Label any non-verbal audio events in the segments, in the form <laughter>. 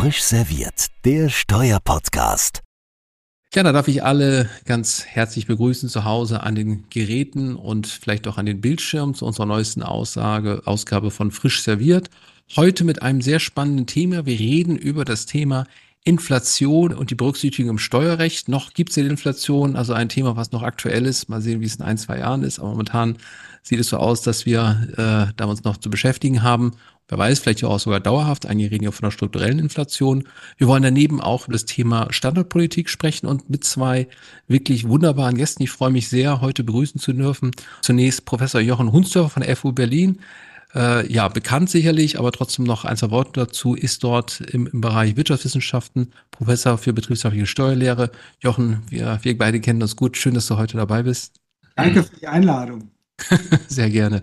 Frisch serviert, der Steuerpodcast. Ja, da darf ich alle ganz herzlich begrüßen zu Hause an den Geräten und vielleicht auch an den Bildschirmen zu unserer neuesten Aussage, Ausgabe von Frisch serviert. Heute mit einem sehr spannenden Thema. Wir reden über das Thema Inflation und die Berücksichtigung im Steuerrecht. Noch gibt es ja die Inflation, also ein Thema, was noch aktuell ist. Mal sehen, wie es in ein, zwei Jahren ist. Aber momentan sieht es so aus, dass wir äh, da uns noch zu beschäftigen haben. Wer weiß, vielleicht auch sogar dauerhaft. Einige reden ja von einer strukturellen Inflation. Wir wollen daneben auch über das Thema Standortpolitik sprechen und mit zwei wirklich wunderbaren Gästen. Ich freue mich sehr, heute begrüßen zu dürfen. Zunächst Professor Jochen Hunsdorfer von der FU Berlin. Äh, ja, bekannt sicherlich, aber trotzdem noch ein, zwei Worte dazu, ist dort im, im Bereich Wirtschaftswissenschaften Professor für betriebsrechtliche Steuerlehre. Jochen, wir, wir beide kennen uns gut. Schön, dass du heute dabei bist. Danke für die Einladung. <laughs> Sehr gerne.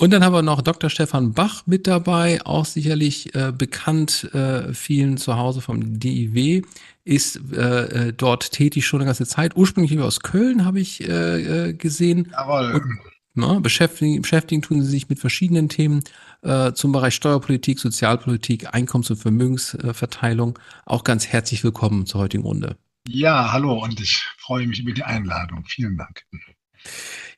Und dann haben wir noch Dr. Stefan Bach mit dabei, auch sicherlich äh, bekannt äh, vielen zu Hause vom DIW, ist äh, äh, dort tätig schon eine ganze Zeit. Ursprünglich aus Köln habe ich äh, äh, gesehen. Jawohl. Und, na, ne, beschäftigen, beschäftigen tun sie sich mit verschiedenen Themen zum Bereich Steuerpolitik, Sozialpolitik, Einkommens- und Vermögensverteilung. Auch ganz herzlich willkommen zur heutigen Runde. Ja, hallo und ich freue mich über die Einladung. Vielen Dank.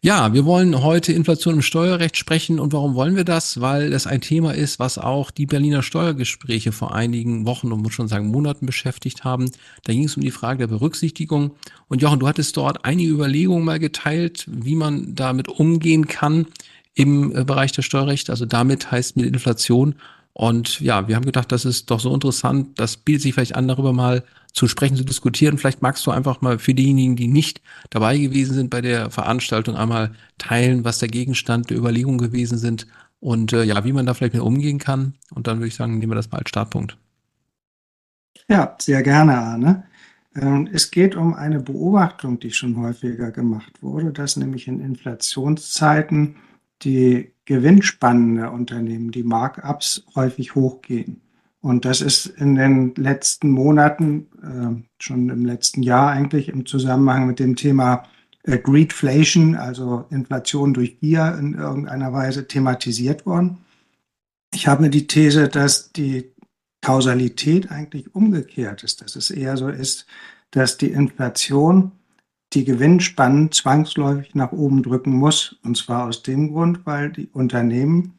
Ja, wir wollen heute Inflation im Steuerrecht sprechen. Und warum wollen wir das? Weil das ein Thema ist, was auch die Berliner Steuergespräche vor einigen Wochen und muss schon sagen Monaten beschäftigt haben. Da ging es um die Frage der Berücksichtigung. Und Jochen, du hattest dort einige Überlegungen mal geteilt, wie man damit umgehen kann im äh, Bereich der Steuerrecht. Also damit heißt mit Inflation. Und ja, wir haben gedacht, das ist doch so interessant, das bietet sich vielleicht an, darüber mal zu sprechen, zu diskutieren. Vielleicht magst du einfach mal für diejenigen, die nicht dabei gewesen sind bei der Veranstaltung, einmal teilen, was der Gegenstand der Überlegungen gewesen sind und äh, ja, wie man da vielleicht mit umgehen kann. Und dann würde ich sagen, nehmen wir das mal als Startpunkt. Ja, sehr gerne, Arne. Ähm, es geht um eine Beobachtung, die schon häufiger gemacht wurde, dass nämlich in Inflationszeiten die Gewinnspannen der Unternehmen, die Markups häufig hochgehen. Und das ist in den letzten Monaten, äh, schon im letzten Jahr eigentlich im Zusammenhang mit dem Thema äh, Greedflation, also Inflation durch Gier in irgendeiner Weise thematisiert worden. Ich habe die These, dass die Kausalität eigentlich umgekehrt ist, dass es eher so ist, dass die Inflation die Gewinnspannen zwangsläufig nach oben drücken muss. Und zwar aus dem Grund, weil die Unternehmen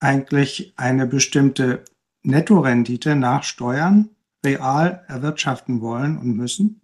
eigentlich eine bestimmte Nettorendite nach Steuern real erwirtschaften wollen und müssen.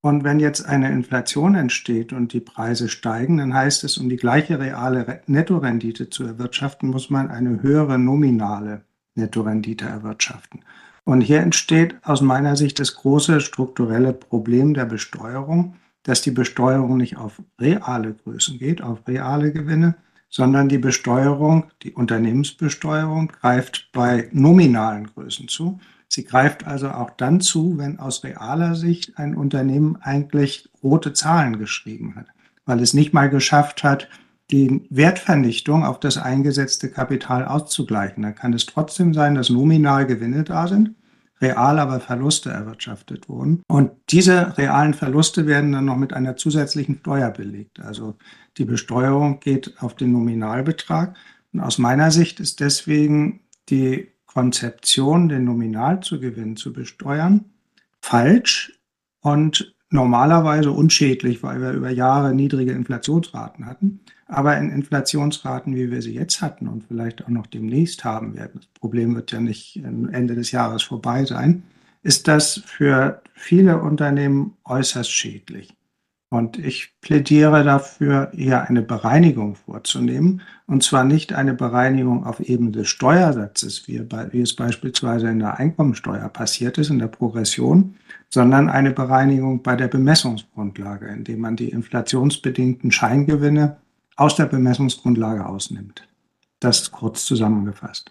Und wenn jetzt eine Inflation entsteht und die Preise steigen, dann heißt es, um die gleiche reale Nettorendite zu erwirtschaften, muss man eine höhere nominale Nettorendite erwirtschaften. Und hier entsteht aus meiner Sicht das große strukturelle Problem der Besteuerung, dass die Besteuerung nicht auf reale Größen geht, auf reale Gewinne, sondern die Besteuerung, die Unternehmensbesteuerung greift bei nominalen Größen zu. Sie greift also auch dann zu, wenn aus realer Sicht ein Unternehmen eigentlich rote Zahlen geschrieben hat, weil es nicht mal geschafft hat, die Wertvernichtung auf das eingesetzte Kapital auszugleichen. Da kann es trotzdem sein, dass nominal Gewinne da sind, real aber Verluste erwirtschaftet wurden. Und diese realen Verluste werden dann noch mit einer zusätzlichen Steuer belegt. Also die Besteuerung geht auf den Nominalbetrag. Und aus meiner Sicht ist deswegen die Konzeption, den Nominalzugewinn zu besteuern, falsch und normalerweise unschädlich, weil wir über Jahre niedrige Inflationsraten hatten. Aber in Inflationsraten, wie wir sie jetzt hatten und vielleicht auch noch demnächst haben werden, das Problem wird ja nicht Ende des Jahres vorbei sein, ist das für viele Unternehmen äußerst schädlich. Und ich plädiere dafür, eher eine Bereinigung vorzunehmen. Und zwar nicht eine Bereinigung auf Ebene des Steuersatzes, wie, es beispielsweise in der Einkommensteuer passiert ist, in der Progression, sondern eine Bereinigung bei der Bemessungsgrundlage, indem man die inflationsbedingten Scheingewinne aus der Bemessungsgrundlage ausnimmt. Das kurz zusammengefasst.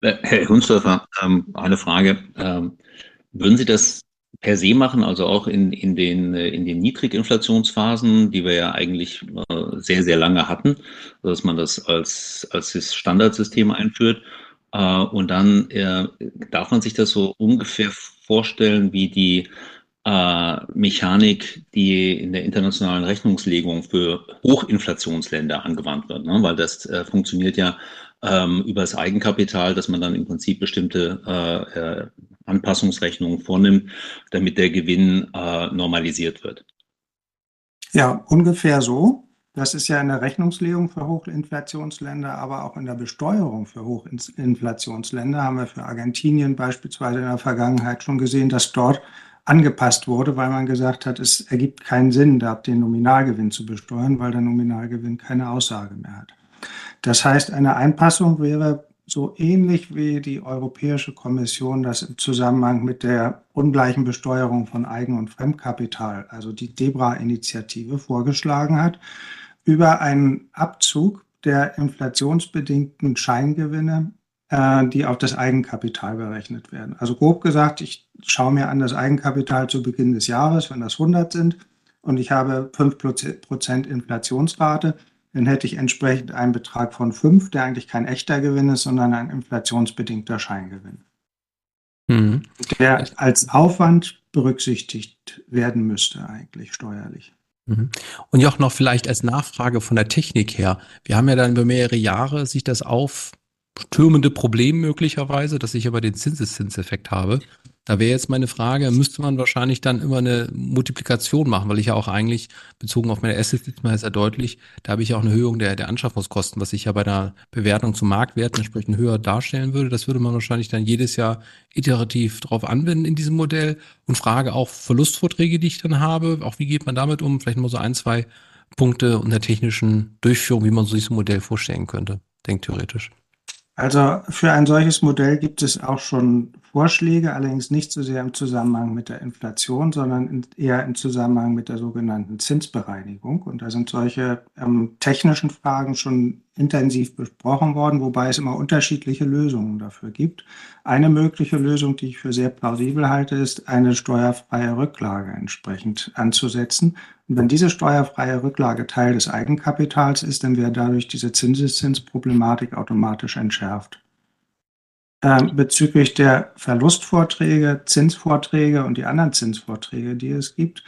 Äh, Herr Hunsdorfer, ähm, eine Frage. Ähm, würden Sie das per se machen, also auch in, in, den, äh, in den Niedriginflationsphasen, die wir ja eigentlich äh, sehr, sehr lange hatten, dass man das als, als Standardsystem einführt. Und dann darf man sich das so ungefähr vorstellen wie die äh, Mechanik, die in der internationalen Rechnungslegung für Hochinflationsländer angewandt wird, ne? weil das äh, funktioniert ja ähm, über das Eigenkapital, dass man dann im Prinzip bestimmte äh, äh, Anpassungsrechnungen vornimmt, damit der Gewinn äh, normalisiert wird. Ja, ungefähr so. Das ist ja in der Rechnungslegung für Hochinflationsländer, aber auch in der Besteuerung für Hochinflationsländer haben wir für Argentinien beispielsweise in der Vergangenheit schon gesehen, dass dort angepasst wurde, weil man gesagt hat, es ergibt keinen Sinn, da den Nominalgewinn zu besteuern, weil der Nominalgewinn keine Aussage mehr hat. Das heißt, eine Einpassung wäre so ähnlich wie die Europäische Kommission das im Zusammenhang mit der ungleichen Besteuerung von Eigen- und Fremdkapital, also die DEBRA-Initiative, vorgeschlagen hat, über einen Abzug der inflationsbedingten Scheingewinne, äh, die auf das Eigenkapital berechnet werden. Also grob gesagt, ich schaue mir an das Eigenkapital zu Beginn des Jahres, wenn das 100 sind, und ich habe 5% Inflationsrate, dann hätte ich entsprechend einen Betrag von 5, der eigentlich kein echter Gewinn ist, sondern ein inflationsbedingter Scheingewinn. Mhm. Der als Aufwand berücksichtigt werden müsste eigentlich steuerlich. Mhm. Und ja auch noch vielleicht als Nachfrage von der Technik her. Wir haben ja dann über mehrere Jahre sich das auftürmende Problem möglicherweise, dass ich aber den Zinseszinseffekt habe. Da wäre jetzt meine Frage, müsste man wahrscheinlich dann immer eine Multiplikation machen, weil ich ja auch eigentlich, bezogen auf meine Assets, ist mir ja deutlich, da habe ich ja auch eine Erhöhung der, der Anschaffungskosten, was ich ja bei der Bewertung zum Marktwert entsprechend höher darstellen würde. Das würde man wahrscheinlich dann jedes Jahr iterativ drauf anwenden in diesem Modell und frage auch Verlustvorträge, die ich dann habe, auch wie geht man damit um? Vielleicht mal so ein, zwei Punkte und der technischen Durchführung, wie man sich so ein Modell vorstellen könnte, denkt theoretisch. Also für ein solches Modell gibt es auch schon Vorschläge, allerdings nicht so sehr im Zusammenhang mit der Inflation, sondern eher im Zusammenhang mit der sogenannten Zinsbereinigung. Und da sind solche ähm, technischen Fragen schon intensiv besprochen worden, wobei es immer unterschiedliche Lösungen dafür gibt. Eine mögliche Lösung, die ich für sehr plausibel halte, ist, eine steuerfreie Rücklage entsprechend anzusetzen. Und wenn diese steuerfreie Rücklage Teil des Eigenkapitals ist, dann wäre dadurch diese Zinseszinsproblematik automatisch entschärft. Ähm, bezüglich der Verlustvorträge, Zinsvorträge und die anderen Zinsvorträge, die es gibt,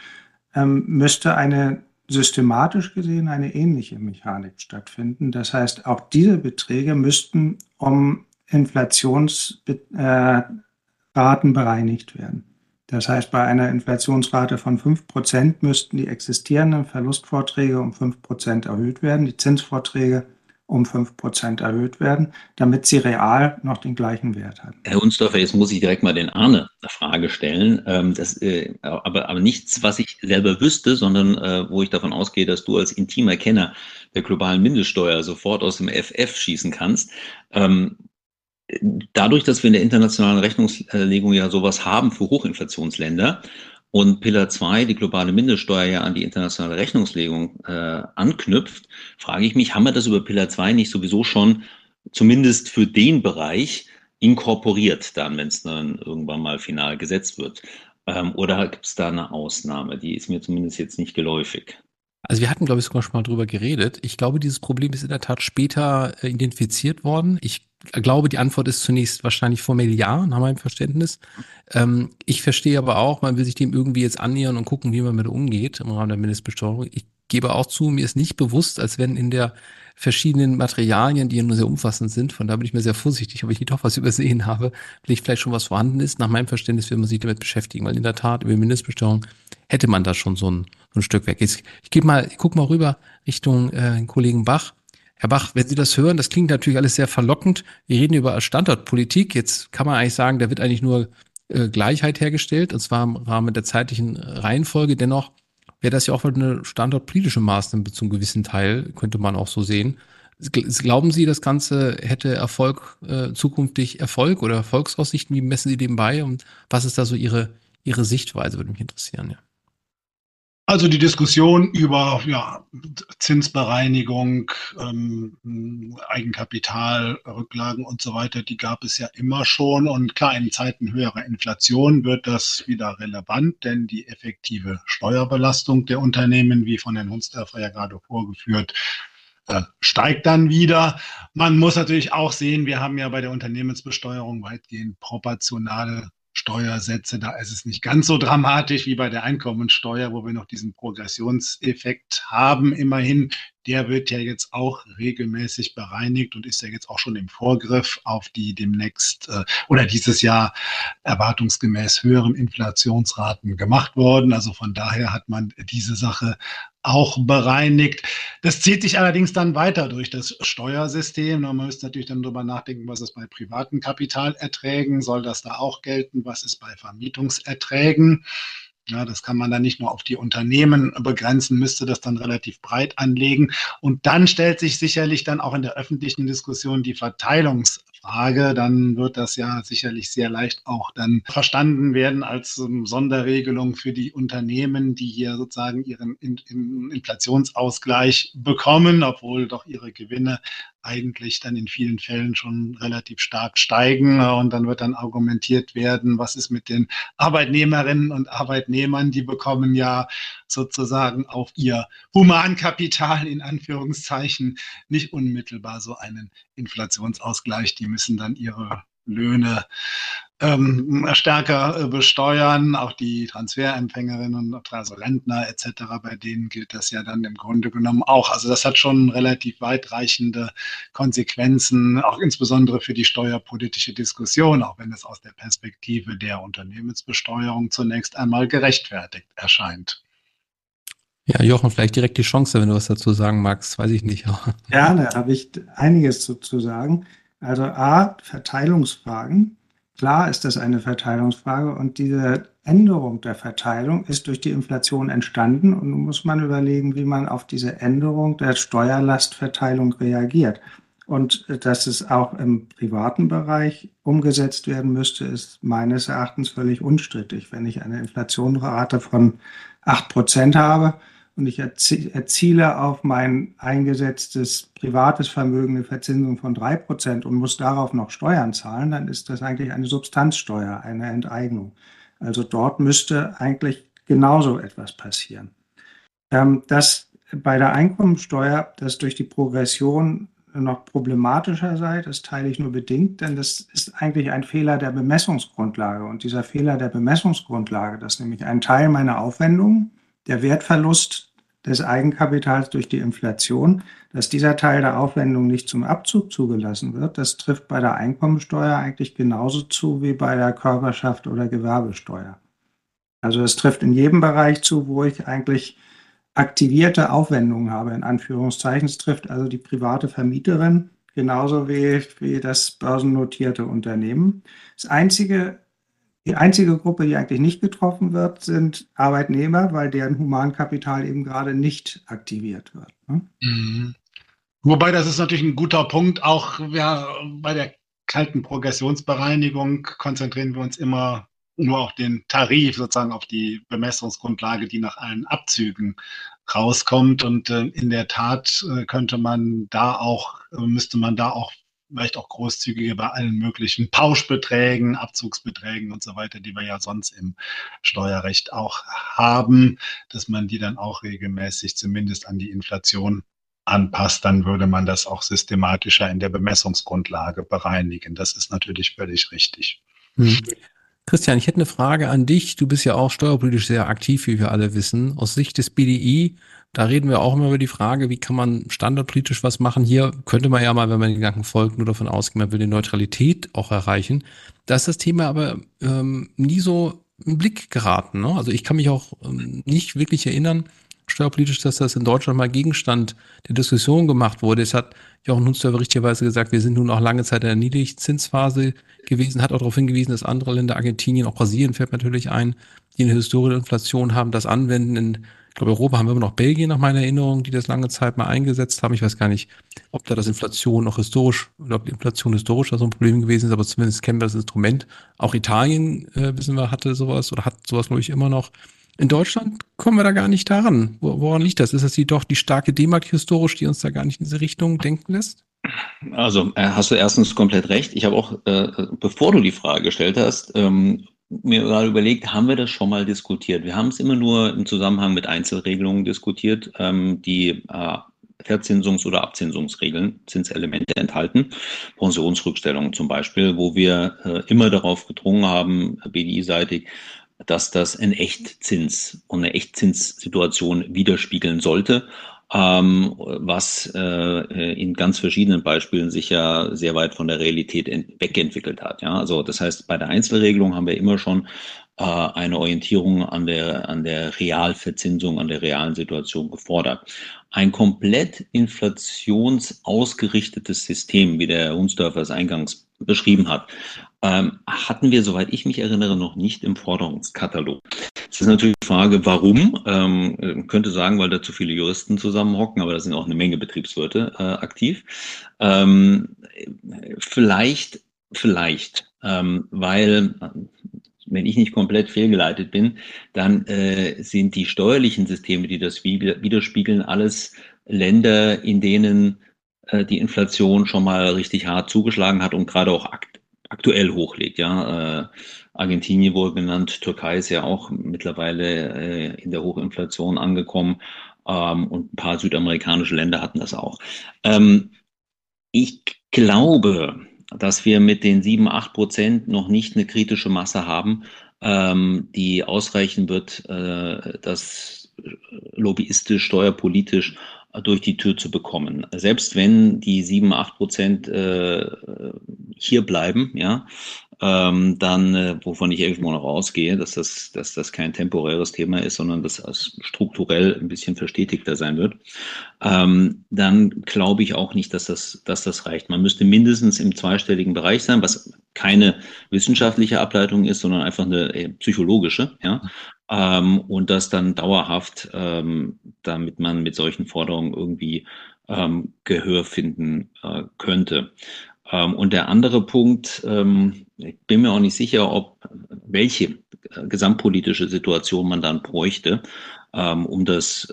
ähm, müsste eine systematisch gesehen eine ähnliche Mechanik stattfinden. Das heißt, auch diese Beträge müssten um Inflationsraten äh, bereinigt werden. Das heißt, bei einer Inflationsrate von 5% müssten die existierenden Verlustvorträge um 5% erhöht werden, die Zinsvorträge um 5% erhöht werden, damit sie real noch den gleichen Wert haben. Herr Hunsdorfer, jetzt muss ich direkt mal den Arne eine Frage stellen. Ähm, das, äh, aber, aber nichts, was ich selber wüsste, sondern äh, wo ich davon ausgehe, dass du als intimer Kenner der globalen Mindeststeuer sofort aus dem FF schießen kannst. Ähm, dadurch, dass wir in der internationalen Rechnungslegung ja sowas haben für Hochinflationsländer, und Pillar 2, die globale Mindeststeuer ja an die internationale Rechnungslegung äh, anknüpft, frage ich mich, haben wir das über Pillar 2 nicht sowieso schon zumindest für den Bereich inkorporiert, dann, wenn es dann irgendwann mal final gesetzt wird? Ähm, oder gibt es da eine Ausnahme? Die ist mir zumindest jetzt nicht geläufig. Also wir hatten, glaube ich, sogar schon mal drüber geredet. Ich glaube, dieses Problem ist in der Tat später äh, identifiziert worden. Ich glaube, die Antwort ist zunächst wahrscheinlich formell ja, nach meinem Verständnis. Ähm, ich verstehe aber auch, man will sich dem irgendwie jetzt annähern und gucken, wie man mit umgeht im Rahmen der Mindestbesteuerung. Ich gebe auch zu, mir ist nicht bewusst, als wenn in der verschiedenen Materialien, die ja nur sehr umfassend sind, von da bin ich mir sehr vorsichtig, ob ich nicht doch was <laughs> übersehen habe, vielleicht schon was vorhanden ist. Nach meinem Verständnis will man sich damit beschäftigen, weil in der Tat über Mindestbesteuerung hätte man da schon so ein, so ein Stück weg. Jetzt, ich gebe mal, ich guck mal rüber Richtung äh, Kollegen Bach. Herr Bach, wenn Sie das hören, das klingt natürlich alles sehr verlockend. Wir reden über Standortpolitik. Jetzt kann man eigentlich sagen, da wird eigentlich nur äh, Gleichheit hergestellt, und zwar im Rahmen der zeitlichen Reihenfolge. Dennoch wäre das ja auch eine standortpolitische Maßnahme zum gewissen Teil, könnte man auch so sehen. Glauben Sie, das Ganze hätte Erfolg, äh, zukünftig Erfolg oder Erfolgsaussichten? Wie messen Sie dem bei? Und was ist da so Ihre, Ihre Sichtweise, würde mich interessieren, ja. Also die Diskussion über ja, Zinsbereinigung, ähm, Eigenkapital, Rücklagen und so weiter, die gab es ja immer schon. Und klar, in Zeiten höherer Inflation wird das wieder relevant, denn die effektive Steuerbelastung der Unternehmen, wie von Herrn Hunsdorfer ja gerade vorgeführt, äh, steigt dann wieder. Man muss natürlich auch sehen, wir haben ja bei der Unternehmensbesteuerung weitgehend proportionale Steuersätze. Da ist es nicht ganz so dramatisch wie bei der Einkommensteuer, wo wir noch diesen Progressionseffekt haben. Immerhin, der wird ja jetzt auch regelmäßig bereinigt und ist ja jetzt auch schon im Vorgriff auf die demnächst äh, oder dieses Jahr erwartungsgemäß höheren Inflationsraten gemacht worden. Also von daher hat man diese Sache auch bereinigt. Das zieht sich allerdings dann weiter durch das Steuersystem. Man müsste natürlich dann darüber nachdenken, was ist bei privaten Kapitalerträgen, soll das da auch gelten, was ist bei Vermietungserträgen. Ja, das kann man dann nicht nur auf die Unternehmen begrenzen, müsste das dann relativ breit anlegen. Und dann stellt sich sicherlich dann auch in der öffentlichen Diskussion die Verteilungs Frage, dann wird das ja sicherlich sehr leicht auch dann verstanden werden als Sonderregelung für die Unternehmen, die hier sozusagen ihren in, in Inflationsausgleich bekommen, obwohl doch ihre Gewinne eigentlich dann in vielen Fällen schon relativ stark steigen. Und dann wird dann argumentiert werden, was ist mit den Arbeitnehmerinnen und Arbeitnehmern, die bekommen ja sozusagen auf ihr Humankapital in Anführungszeichen nicht unmittelbar so einen Inflationsausgleich. Die müssen dann ihre Löhne ähm, stärker äh, besteuern, auch die Transferempfängerinnen und also Rentner etc., bei denen gilt das ja dann im Grunde genommen auch. Also das hat schon relativ weitreichende Konsequenzen, auch insbesondere für die steuerpolitische Diskussion, auch wenn es aus der Perspektive der Unternehmensbesteuerung zunächst einmal gerechtfertigt erscheint. Ja, Jochen, vielleicht direkt die Chance, wenn du was dazu sagen magst, weiß ich nicht. Gerne, habe ich einiges zu, zu sagen. Also A, Verteilungsfragen. Klar ist das eine Verteilungsfrage und diese Änderung der Verteilung ist durch die Inflation entstanden und nun muss man überlegen, wie man auf diese Änderung der Steuerlastverteilung reagiert. Und dass es auch im privaten Bereich umgesetzt werden müsste, ist meines Erachtens völlig unstrittig. Wenn ich eine Inflationsrate von acht Prozent habe, und ich erziele auf mein eingesetztes privates Vermögen eine Verzinsung von drei Prozent und muss darauf noch Steuern zahlen, dann ist das eigentlich eine Substanzsteuer, eine Enteignung. Also dort müsste eigentlich genauso etwas passieren. Ähm, dass bei der Einkommensteuer das durch die Progression noch problematischer sei, das teile ich nur bedingt, denn das ist eigentlich ein Fehler der Bemessungsgrundlage. Und dieser Fehler der Bemessungsgrundlage, dass nämlich ein Teil meiner Aufwendungen, der Wertverlust des Eigenkapitals durch die Inflation, dass dieser Teil der Aufwendung nicht zum Abzug zugelassen wird, das trifft bei der Einkommensteuer eigentlich genauso zu wie bei der Körperschaft oder Gewerbesteuer. Also es trifft in jedem Bereich zu, wo ich eigentlich aktivierte Aufwendungen habe, in Anführungszeichen. Es trifft also die private Vermieterin genauso wie, wie das börsennotierte Unternehmen. Das einzige die einzige Gruppe, die eigentlich nicht getroffen wird, sind Arbeitnehmer, weil deren Humankapital eben gerade nicht aktiviert wird. Ne? Mhm. Wobei das ist natürlich ein guter Punkt. Auch ja, bei der kalten Progressionsbereinigung konzentrieren wir uns immer nur auf den Tarif, sozusagen auf die Bemessungsgrundlage, die nach allen Abzügen rauskommt. Und äh, in der Tat äh, könnte man da auch, äh, müsste man da auch vielleicht auch großzügiger bei allen möglichen Pauschbeträgen, Abzugsbeträgen und so weiter, die wir ja sonst im Steuerrecht auch haben, dass man die dann auch regelmäßig zumindest an die Inflation anpasst, dann würde man das auch systematischer in der Bemessungsgrundlage bereinigen. Das ist natürlich völlig richtig. Hm. Christian, ich hätte eine Frage an dich. Du bist ja auch steuerpolitisch sehr aktiv, wie wir alle wissen. Aus Sicht des BDI da reden wir auch immer über die Frage, wie kann man standardpolitisch was machen. Hier könnte man ja mal, wenn man den Gedanken folgt, nur davon ausgehen, man will die Neutralität auch erreichen. Da ist das Thema aber ähm, nie so im Blick geraten. Ne? Also ich kann mich auch ähm, nicht wirklich erinnern, steuerpolitisch, dass das in Deutschland mal Gegenstand der Diskussion gemacht wurde. Es hat Jochen Hunsdorfer richtigerweise gesagt, wir sind nun auch lange Zeit in der Niedrigzinsphase gewesen, hat auch darauf hingewiesen, dass andere Länder, Argentinien, auch Brasilien fällt natürlich ein, die eine historische Inflation haben, das anwenden in glaube, Europa haben wir immer noch Belgien nach meiner Erinnerung, die das lange Zeit mal eingesetzt haben. Ich weiß gar nicht, ob da das Inflation noch historisch, oder ob die Inflation historisch so ein Problem gewesen ist, aber zumindest kennen wir das Instrument. Auch Italien, äh, wissen wir, hatte sowas oder hat sowas, glaube ich, immer noch. In Deutschland kommen wir da gar nicht daran. Woran liegt das? Ist das die doch die starke D-Mark historisch, die uns da gar nicht in diese Richtung denken lässt? Also äh, hast du erstens komplett recht. Ich habe auch, äh, bevor du die Frage gestellt hast, ähm, mir gerade überlegt, haben wir das schon mal diskutiert? Wir haben es immer nur im Zusammenhang mit Einzelregelungen diskutiert, ähm, die äh, Verzinsungs- oder Abzinsungsregeln, Zinselemente enthalten. Pensionsrückstellungen zum Beispiel, wo wir äh, immer darauf gedrungen haben, BDI-seitig, dass das ein Echtzins und eine Echtzinssituation widerspiegeln sollte ähm, was äh, in ganz verschiedenen Beispielen sich ja sehr weit von der Realität wegentwickelt hat. Ja, also das heißt, bei der Einzelregelung haben wir immer schon äh, eine Orientierung an der, an der Realverzinsung, an der realen Situation gefordert. Ein komplett inflationsausgerichtetes System, wie der Herr Hunsdörfer es eingangs beschrieben hat, ähm, hatten wir, soweit ich mich erinnere, noch nicht im Forderungskatalog. Es ist natürlich die Frage, warum. Ähm, könnte sagen, weil da zu viele Juristen zusammenhocken, aber da sind auch eine Menge Betriebswirte äh, aktiv. Ähm, vielleicht, vielleicht, ähm, weil wenn ich nicht komplett fehlgeleitet bin, dann äh, sind die steuerlichen Systeme, die das widerspiegeln, alles Länder, in denen äh, die Inflation schon mal richtig hart zugeschlagen hat und gerade auch aktuell hochlegt. Ja, äh, Argentinien wurde genannt, Türkei ist ja auch mittlerweile äh, in der Hochinflation angekommen ähm, und ein paar südamerikanische Länder hatten das auch. Ähm, ich glaube, dass wir mit den sieben, acht Prozent noch nicht eine kritische Masse haben, ähm, die ausreichen wird, äh, das lobbyistisch, steuerpolitisch durch die Tür zu bekommen. Selbst wenn die sieben, acht Prozent äh, hier bleiben, ja, ähm, dann, äh, wovon ich irgendwo noch ausgehe, dass das, dass das kein temporäres Thema ist, sondern dass das strukturell ein bisschen verstetigter sein wird, ähm, dann glaube ich auch nicht, dass das, dass das reicht. Man müsste mindestens im zweistelligen Bereich sein, was keine wissenschaftliche Ableitung ist, sondern einfach eine äh, psychologische, ja. Ähm, und das dann dauerhaft, ähm, damit man mit solchen Forderungen irgendwie ähm, Gehör finden äh, könnte. Ähm, und der andere Punkt, ähm, ich bin mir auch nicht sicher, ob welche äh, gesamtpolitische Situation man dann bräuchte, ähm, um das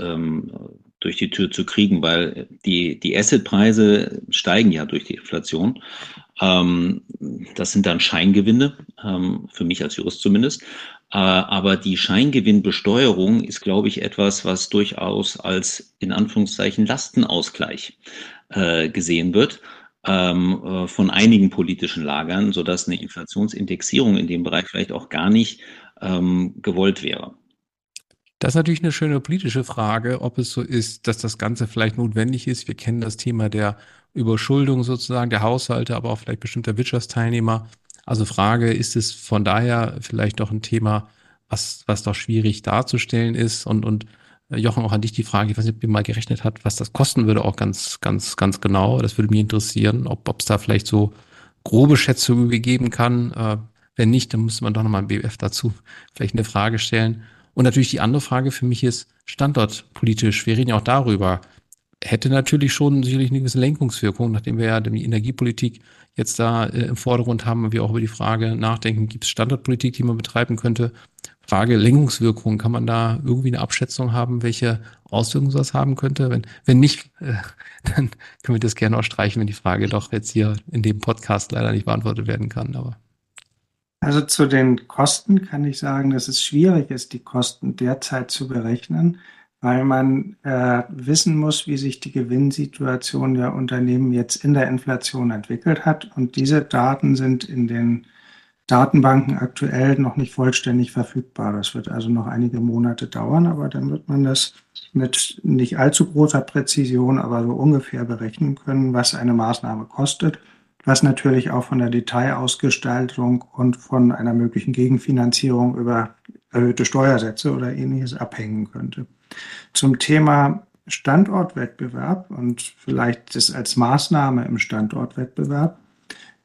durch die Tür zu kriegen, weil die, die Assetpreise steigen ja durch die Inflation. Das sind dann Scheingewinne, für mich als Jurist zumindest. Äh, aber die Scheingewinnbesteuerung ist, glaube ich, etwas, was durchaus als in Anführungszeichen Lastenausgleich äh, gesehen wird ähm, äh, von einigen politischen Lagern, sodass eine Inflationsindexierung in dem Bereich vielleicht auch gar nicht ähm, gewollt wäre. Das ist natürlich eine schöne politische Frage, ob es so ist, dass das Ganze vielleicht notwendig ist. Wir kennen das Thema der Überschuldung sozusagen der Haushalte, aber auch vielleicht bestimmter Wirtschaftsteilnehmer. Also Frage, ist es von daher vielleicht doch ein Thema, was, was doch schwierig darzustellen ist und, und Jochen, auch an dich die Frage, ich weiß nicht, ob ihr mal gerechnet hat, was das kosten würde, auch ganz, ganz, ganz genau. Das würde mich interessieren, ob es da vielleicht so grobe Schätzungen gegeben kann. Äh, wenn nicht, dann müsste man doch nochmal im BF dazu vielleicht eine Frage stellen. Und natürlich die andere Frage für mich ist standortpolitisch. Wir reden ja auch darüber. Hätte natürlich schon sicherlich eine gewisse Lenkungswirkung, nachdem wir ja die Energiepolitik jetzt da äh, im Vordergrund haben und wir auch über die Frage nachdenken, gibt es Standortpolitik, die man betreiben könnte? Frage Lenkungswirkung, kann man da irgendwie eine Abschätzung haben, welche Auswirkungen das haben könnte? Wenn, wenn nicht, äh, <laughs> dann können wir das gerne auch streichen, wenn die Frage doch jetzt hier in dem Podcast leider nicht beantwortet werden kann. Aber also zu den Kosten kann ich sagen, dass es schwierig ist, die Kosten derzeit zu berechnen, weil man äh, wissen muss, wie sich die Gewinnsituation der Unternehmen jetzt in der Inflation entwickelt hat. Und diese Daten sind in den Datenbanken aktuell noch nicht vollständig verfügbar. Das wird also noch einige Monate dauern, aber dann wird man das mit nicht allzu großer Präzision, aber so ungefähr berechnen können, was eine Maßnahme kostet, was natürlich auch von der Detailausgestaltung und von einer möglichen Gegenfinanzierung über erhöhte Steuersätze oder ähnliches abhängen könnte. Zum Thema Standortwettbewerb und vielleicht das als Maßnahme im Standortwettbewerb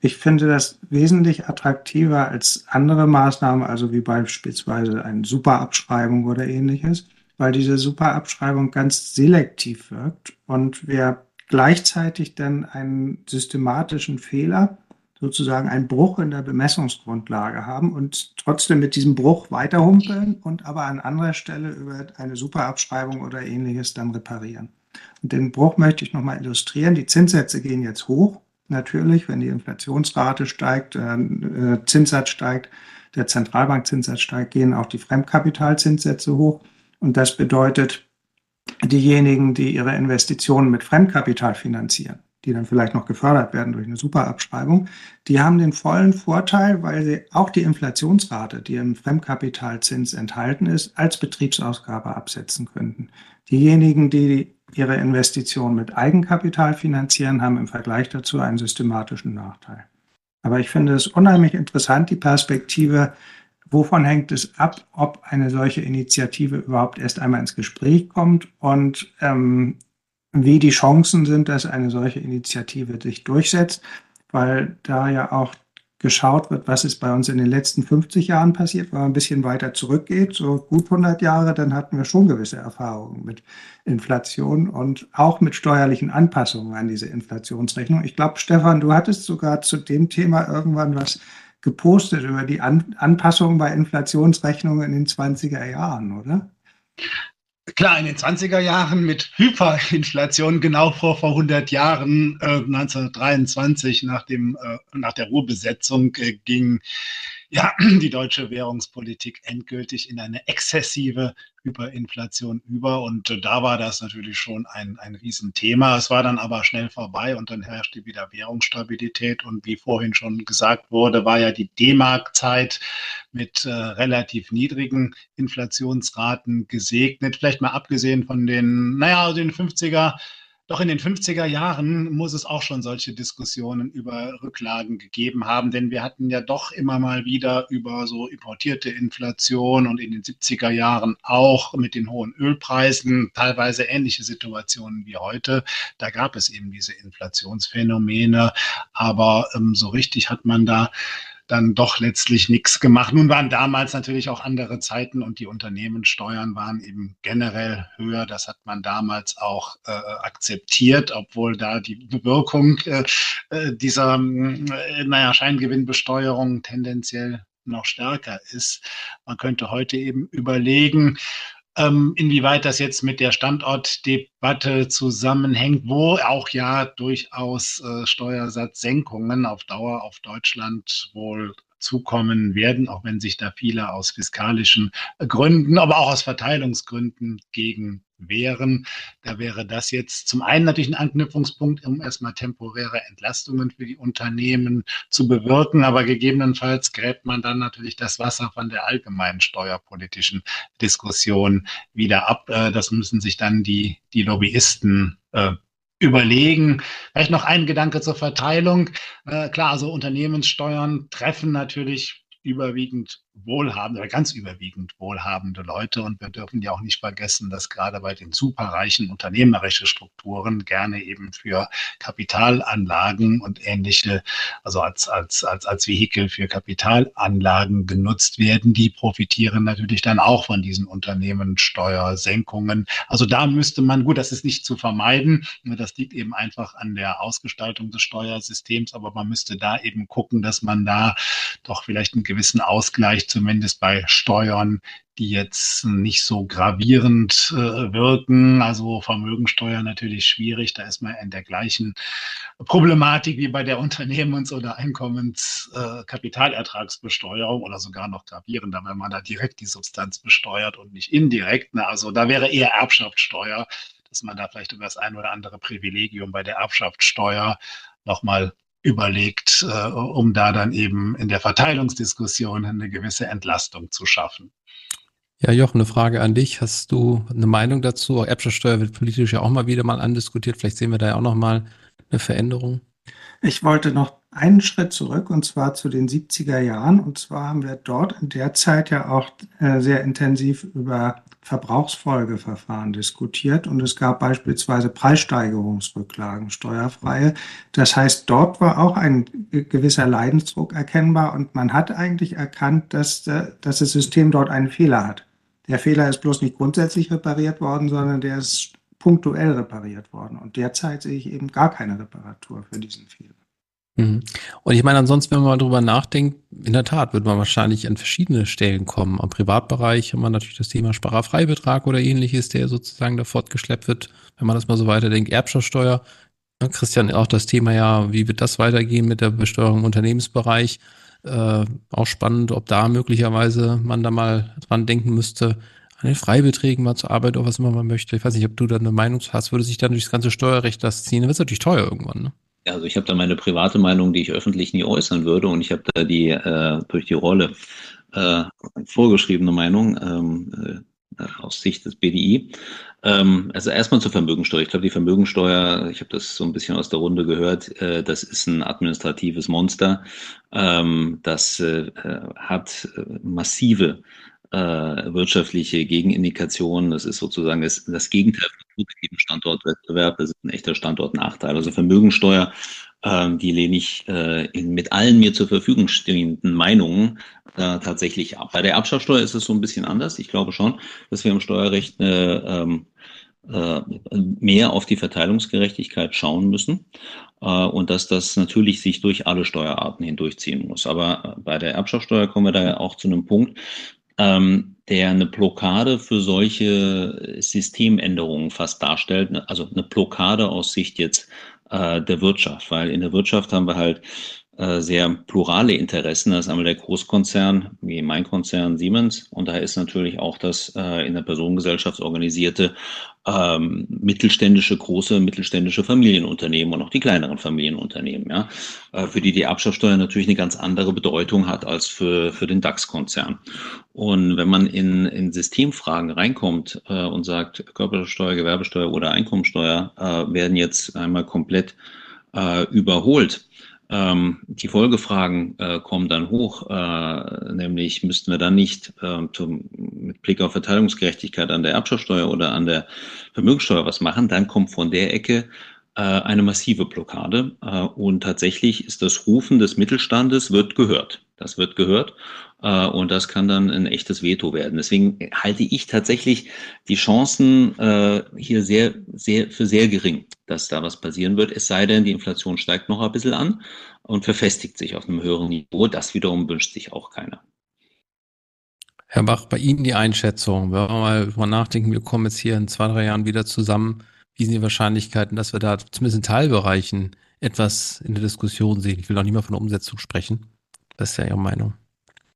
ich finde das wesentlich attraktiver als andere Maßnahmen, also wie beispielsweise eine Superabschreibung oder ähnliches, weil diese Superabschreibung ganz selektiv wirkt und wir gleichzeitig dann einen systematischen Fehler, sozusagen einen Bruch in der Bemessungsgrundlage haben und trotzdem mit diesem Bruch weiterhumpeln und aber an anderer Stelle über eine Superabschreibung oder ähnliches dann reparieren. Und den Bruch möchte ich nochmal illustrieren. Die Zinssätze gehen jetzt hoch natürlich, wenn die Inflationsrate steigt, äh, äh, Zinssatz steigt, der Zentralbankzinssatz steigt, gehen auch die Fremdkapitalzinssätze hoch. Und das bedeutet, diejenigen, die ihre Investitionen mit Fremdkapital finanzieren, die dann vielleicht noch gefördert werden durch eine Superabschreibung, die haben den vollen Vorteil, weil sie auch die Inflationsrate, die im Fremdkapitalzins enthalten ist, als Betriebsausgabe absetzen könnten. Diejenigen, die ihre Investitionen mit Eigenkapital finanzieren, haben im Vergleich dazu einen systematischen Nachteil. Aber ich finde es unheimlich interessant, die Perspektive, wovon hängt es ab, ob eine solche Initiative überhaupt erst einmal ins Gespräch kommt und ähm, wie die Chancen sind, dass eine solche Initiative sich durchsetzt, weil da ja auch geschaut wird, was ist bei uns in den letzten 50 Jahren passiert, wenn man ein bisschen weiter zurückgeht, so gut 100 Jahre, dann hatten wir schon gewisse Erfahrungen mit Inflation und auch mit steuerlichen Anpassungen an diese Inflationsrechnung. Ich glaube, Stefan, du hattest sogar zu dem Thema irgendwann was gepostet über die An Anpassungen bei Inflationsrechnungen in den 20er Jahren, oder? Klar, in den 20er Jahren mit Hyperinflation, genau vor, vor 100 Jahren, äh, 1923, nach, dem, äh, nach der Ruhrbesetzung, äh, ging ja, die deutsche Währungspolitik endgültig in eine exzessive Hyperinflation über. Und äh, da war das natürlich schon ein, ein Riesenthema. Es war dann aber schnell vorbei und dann herrschte wieder Währungsstabilität. Und wie vorhin schon gesagt wurde, war ja die D-Mark-Zeit mit äh, relativ niedrigen Inflationsraten gesegnet. Vielleicht mal abgesehen von den, naja, den 50er doch in den 50er Jahren muss es auch schon solche Diskussionen über Rücklagen gegeben haben, denn wir hatten ja doch immer mal wieder über so importierte Inflation und in den 70er Jahren auch mit den hohen Ölpreisen teilweise ähnliche Situationen wie heute. Da gab es eben diese Inflationsphänomene, aber ähm, so richtig hat man da dann doch letztlich nichts gemacht. Nun waren damals natürlich auch andere Zeiten und die Unternehmenssteuern waren eben generell höher. Das hat man damals auch äh, akzeptiert, obwohl da die Wirkung äh, äh dieser, äh, naja, Scheingewinnbesteuerung tendenziell noch stärker ist. Man könnte heute eben überlegen, ähm, inwieweit das jetzt mit der Standortdebatte zusammenhängt, wo auch ja durchaus äh, Steuersatzsenkungen auf Dauer auf Deutschland wohl zukommen werden, auch wenn sich da viele aus fiskalischen Gründen, aber auch aus Verteilungsgründen gegen wehren. Da wäre das jetzt zum einen natürlich ein Anknüpfungspunkt, um erstmal temporäre Entlastungen für die Unternehmen zu bewirken, aber gegebenenfalls gräbt man dann natürlich das Wasser von der allgemeinen steuerpolitischen Diskussion wieder ab. Äh, das müssen sich dann die, die Lobbyisten äh, überlegen. Vielleicht noch ein Gedanke zur Verteilung. Äh, klar, also Unternehmenssteuern treffen natürlich überwiegend wohlhabende, oder ganz überwiegend wohlhabende Leute. Und wir dürfen ja auch nicht vergessen, dass gerade bei den superreichen unternehmerische Strukturen gerne eben für Kapitalanlagen und ähnliche, also als, als, als, als Vehikel für Kapitalanlagen genutzt werden. Die profitieren natürlich dann auch von diesen Unternehmenssteuersenkungen. Also da müsste man, gut, das ist nicht zu vermeiden. Das liegt eben einfach an der Ausgestaltung des Steuersystems, aber man müsste da eben gucken, dass man da doch vielleicht einen gewissen Ausgleich zumindest bei Steuern, die jetzt nicht so gravierend äh, wirken. Also Vermögensteuer natürlich schwierig. Da ist man in der gleichen Problematik wie bei der Unternehmens- oder Einkommenskapitalertragsbesteuerung äh, oder sogar noch gravierender, wenn man da direkt die Substanz besteuert und nicht indirekt. Ne? Also da wäre eher Erbschaftssteuer, dass man da vielleicht über das ein oder andere Privilegium bei der Erbschaftssteuer nochmal überlegt, äh, um da dann eben in der Verteilungsdiskussion eine gewisse Entlastung zu schaffen. Ja, Jochen, eine Frage an dich. Hast du eine Meinung dazu? Erbschaftssteuer wird politisch ja auch mal wieder mal andiskutiert. Vielleicht sehen wir da ja auch noch mal eine Veränderung. Ich wollte noch einen Schritt zurück und zwar zu den 70er Jahren. Und zwar haben wir dort in der Zeit ja auch äh, sehr intensiv über Verbrauchsfolgeverfahren diskutiert und es gab beispielsweise Preissteigerungsrücklagen, steuerfreie. Das heißt, dort war auch ein gewisser Leidensdruck erkennbar und man hat eigentlich erkannt, dass, äh, dass das System dort einen Fehler hat. Der Fehler ist bloß nicht grundsätzlich repariert worden, sondern der ist punktuell repariert worden. Und derzeit sehe ich eben gar keine Reparatur für diesen Fehler. Mhm. Und ich meine, ansonsten, wenn man mal drüber nachdenkt, in der Tat wird man wahrscheinlich an verschiedene Stellen kommen. Am Privatbereich haben wir natürlich das Thema Sparerfreibetrag oder ähnliches, der sozusagen da fortgeschleppt wird. Wenn man das mal so weiterdenkt, Erbschaftssteuer. Christian, auch das Thema ja, wie wird das weitergehen mit der Besteuerung im Unternehmensbereich? Äh, auch spannend, ob da möglicherweise man da mal dran denken müsste, an den Freibeträgen mal zur Arbeit oder was immer man möchte. Ich weiß nicht, ob du da eine Meinung hast, würde sich dann durch das ganze Steuerrecht das ziehen, dann wird es natürlich teuer irgendwann, ne? Also ich habe da meine private Meinung, die ich öffentlich nie äußern würde und ich habe da die äh, durch die Rolle äh, vorgeschriebene Meinung ähm, äh, aus Sicht des BDI. Ähm, also erstmal zur Vermögensteuer. Ich glaube, die Vermögensteuer, ich habe das so ein bisschen aus der Runde gehört, äh, das ist ein administratives Monster. Ähm, das äh, hat äh, massive äh, wirtschaftliche Gegenindikationen. Das ist sozusagen das, das Gegenteil von positiven Standortwettbewerb. Das ist ein echter Standortnachteil. Also Vermögensteuer, äh, die lehne ich äh, in, mit allen mir zur Verfügung stehenden Meinungen äh, tatsächlich ab. Bei der Erbschaftssteuer ist es so ein bisschen anders. Ich glaube schon, dass wir im Steuerrecht eine, ähm, äh, mehr auf die Verteilungsgerechtigkeit schauen müssen äh, und dass das natürlich sich durch alle Steuerarten hindurchziehen muss. Aber bei der Erbschaftssteuer kommen wir da auch zu einem Punkt, ähm, der eine Blockade für solche Systemänderungen fast darstellt, also eine Blockade aus Sicht jetzt äh, der Wirtschaft, weil in der Wirtschaft haben wir halt äh, sehr plurale Interessen. Das ist einmal der Großkonzern, wie mein Konzern Siemens. Und da ist natürlich auch das äh, in der Personengesellschaft organisierte ähm, mittelständische, große mittelständische Familienunternehmen und auch die kleineren Familienunternehmen, ja, äh, für die die Erbschaftssteuer natürlich eine ganz andere Bedeutung hat als für, für den DAX-Konzern. Und wenn man in, in Systemfragen reinkommt äh, und sagt, Körpersteuer, Gewerbesteuer oder Einkommensteuer äh, werden jetzt einmal komplett äh, überholt, ähm, die Folgefragen äh, kommen dann hoch, äh, nämlich müssten wir dann nicht äh, zum, mit Blick auf Verteilungsgerechtigkeit an der Erbschaftssteuer oder an der Vermögenssteuer was machen, dann kommt von der Ecke eine massive Blockade. Äh, und tatsächlich ist das Rufen des Mittelstandes wird gehört. Das wird gehört. Äh, und das kann dann ein echtes Veto werden. Deswegen halte ich tatsächlich die Chancen hier sehr, sehr, für sehr gering, dass da was passieren wird. Es sei denn, die Inflation steigt noch ein bisschen an und verfestigt sich auf einem höheren Niveau. Das wiederum wünscht sich auch keiner. Herr Bach, bei Ihnen die Einschätzung. Wenn wir mal drüber nachdenken, wir kommen jetzt hier in zwei, drei Jahren wieder zusammen wie sind die Wahrscheinlichkeiten, dass wir da zumindest in Teilbereichen etwas in der Diskussion sehen? Ich will auch nicht mehr von der Umsetzung sprechen. Das ist ja Ihre Meinung.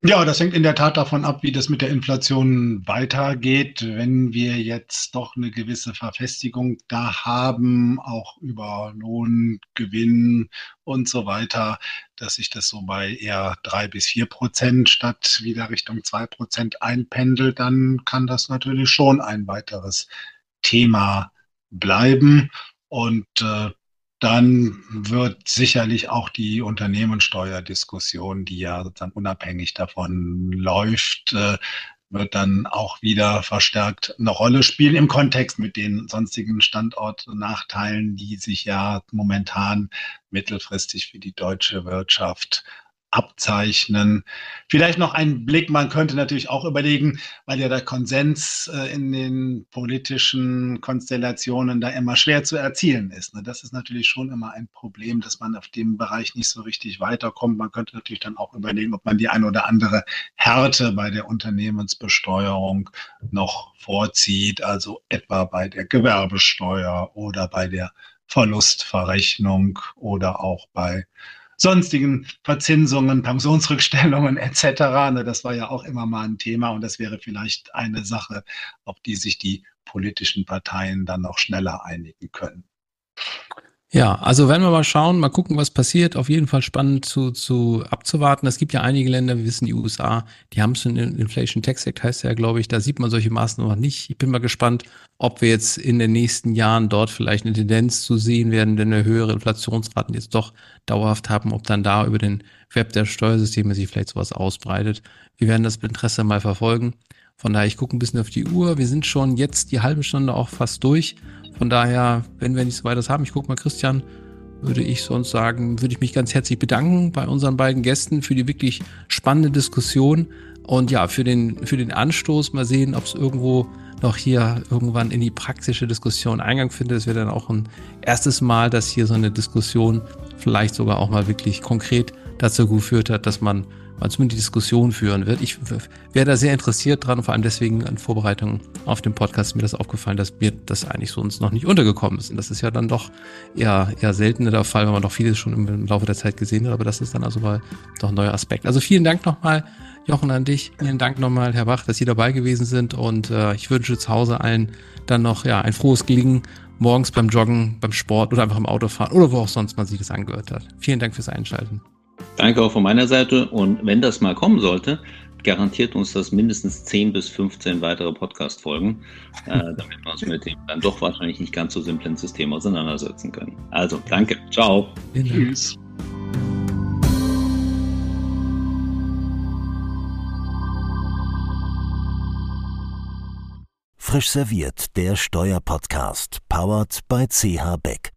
Ja, das hängt in der Tat davon ab, wie das mit der Inflation weitergeht. Wenn wir jetzt doch eine gewisse Verfestigung da haben, auch über Lohn, Gewinn und so weiter, dass sich das so bei eher drei bis vier Prozent statt wieder Richtung zwei Prozent einpendelt, dann kann das natürlich schon ein weiteres Thema bleiben. Und äh, dann wird sicherlich auch die Unternehmenssteuerdiskussion, die ja sozusagen unabhängig davon läuft, äh, wird dann auch wieder verstärkt eine Rolle spielen im Kontext mit den sonstigen Standortnachteilen, die sich ja momentan mittelfristig für die deutsche Wirtschaft abzeichnen. Vielleicht noch ein Blick, man könnte natürlich auch überlegen, weil ja der Konsens äh, in den politischen Konstellationen da immer schwer zu erzielen ist. Ne? Das ist natürlich schon immer ein Problem, dass man auf dem Bereich nicht so richtig weiterkommt. Man könnte natürlich dann auch überlegen, ob man die ein oder andere Härte bei der Unternehmensbesteuerung noch vorzieht, also etwa bei der Gewerbesteuer oder bei der Verlustverrechnung oder auch bei sonstigen Verzinsungen, Pensionsrückstellungen <laughs> etc. Ne, das war ja auch immer mal ein Thema und das wäre vielleicht eine Sache, auf die sich die politischen Parteien dann noch schneller einigen können. Ja, also werden wir mal schauen, mal gucken, was passiert. Auf jeden Fall spannend zu, zu abzuwarten. Es gibt ja einige Länder, wir wissen die USA, die haben es in Inflation Tax Act, heißt ja, glaube ich, da sieht man solche Maßnahmen noch nicht. Ich bin mal gespannt, ob wir jetzt in den nächsten Jahren dort vielleicht eine Tendenz zu sehen werden, denn eine höhere Inflationsraten jetzt doch dauerhaft haben, ob dann da über den Web der Steuersysteme sich vielleicht sowas ausbreitet. Wir werden das mit Interesse mal verfolgen. Von daher, ich gucke ein bisschen auf die Uhr. Wir sind schon jetzt die halbe Stunde auch fast durch. Von daher, wenn wir nichts weiteres haben, ich gucke mal, Christian, würde ich sonst sagen, würde ich mich ganz herzlich bedanken bei unseren beiden Gästen für die wirklich spannende Diskussion und ja, für den, für den Anstoß. Mal sehen, ob es irgendwo noch hier irgendwann in die praktische Diskussion Eingang findet. Es wäre dann auch ein erstes Mal, dass hier so eine Diskussion vielleicht sogar auch mal wirklich konkret dazu geführt hat, dass man zumindest die Diskussion führen wird. Ich wäre da sehr interessiert dran, vor allem deswegen in Vorbereitung auf den Podcast mir das aufgefallen, dass mir das eigentlich so uns noch nicht untergekommen ist. Und das ist ja dann doch eher, eher seltener der Fall, weil man doch vieles schon im Laufe der Zeit gesehen hat, aber das ist dann also mal doch ein neuer Aspekt. Also vielen Dank nochmal Jochen, an dich. Vielen Dank nochmal, Herr Bach, dass Sie dabei gewesen sind und äh, ich wünsche zu Hause allen dann noch ja, ein frohes Gelingen morgens beim Joggen, beim Sport oder einfach im Autofahren oder wo auch sonst man sich das angehört hat. Vielen Dank fürs Einschalten. Danke auch von meiner Seite und wenn das mal kommen sollte, garantiert uns das mindestens 10 bis 15 weitere Podcast-Folgen, äh, <laughs> damit wir uns mit dem dann doch wahrscheinlich nicht ganz so simplen System auseinandersetzen können. Also, danke. Ciao. Tschüss. Frisch serviert, der Steuerpodcast, powered by CH Beck.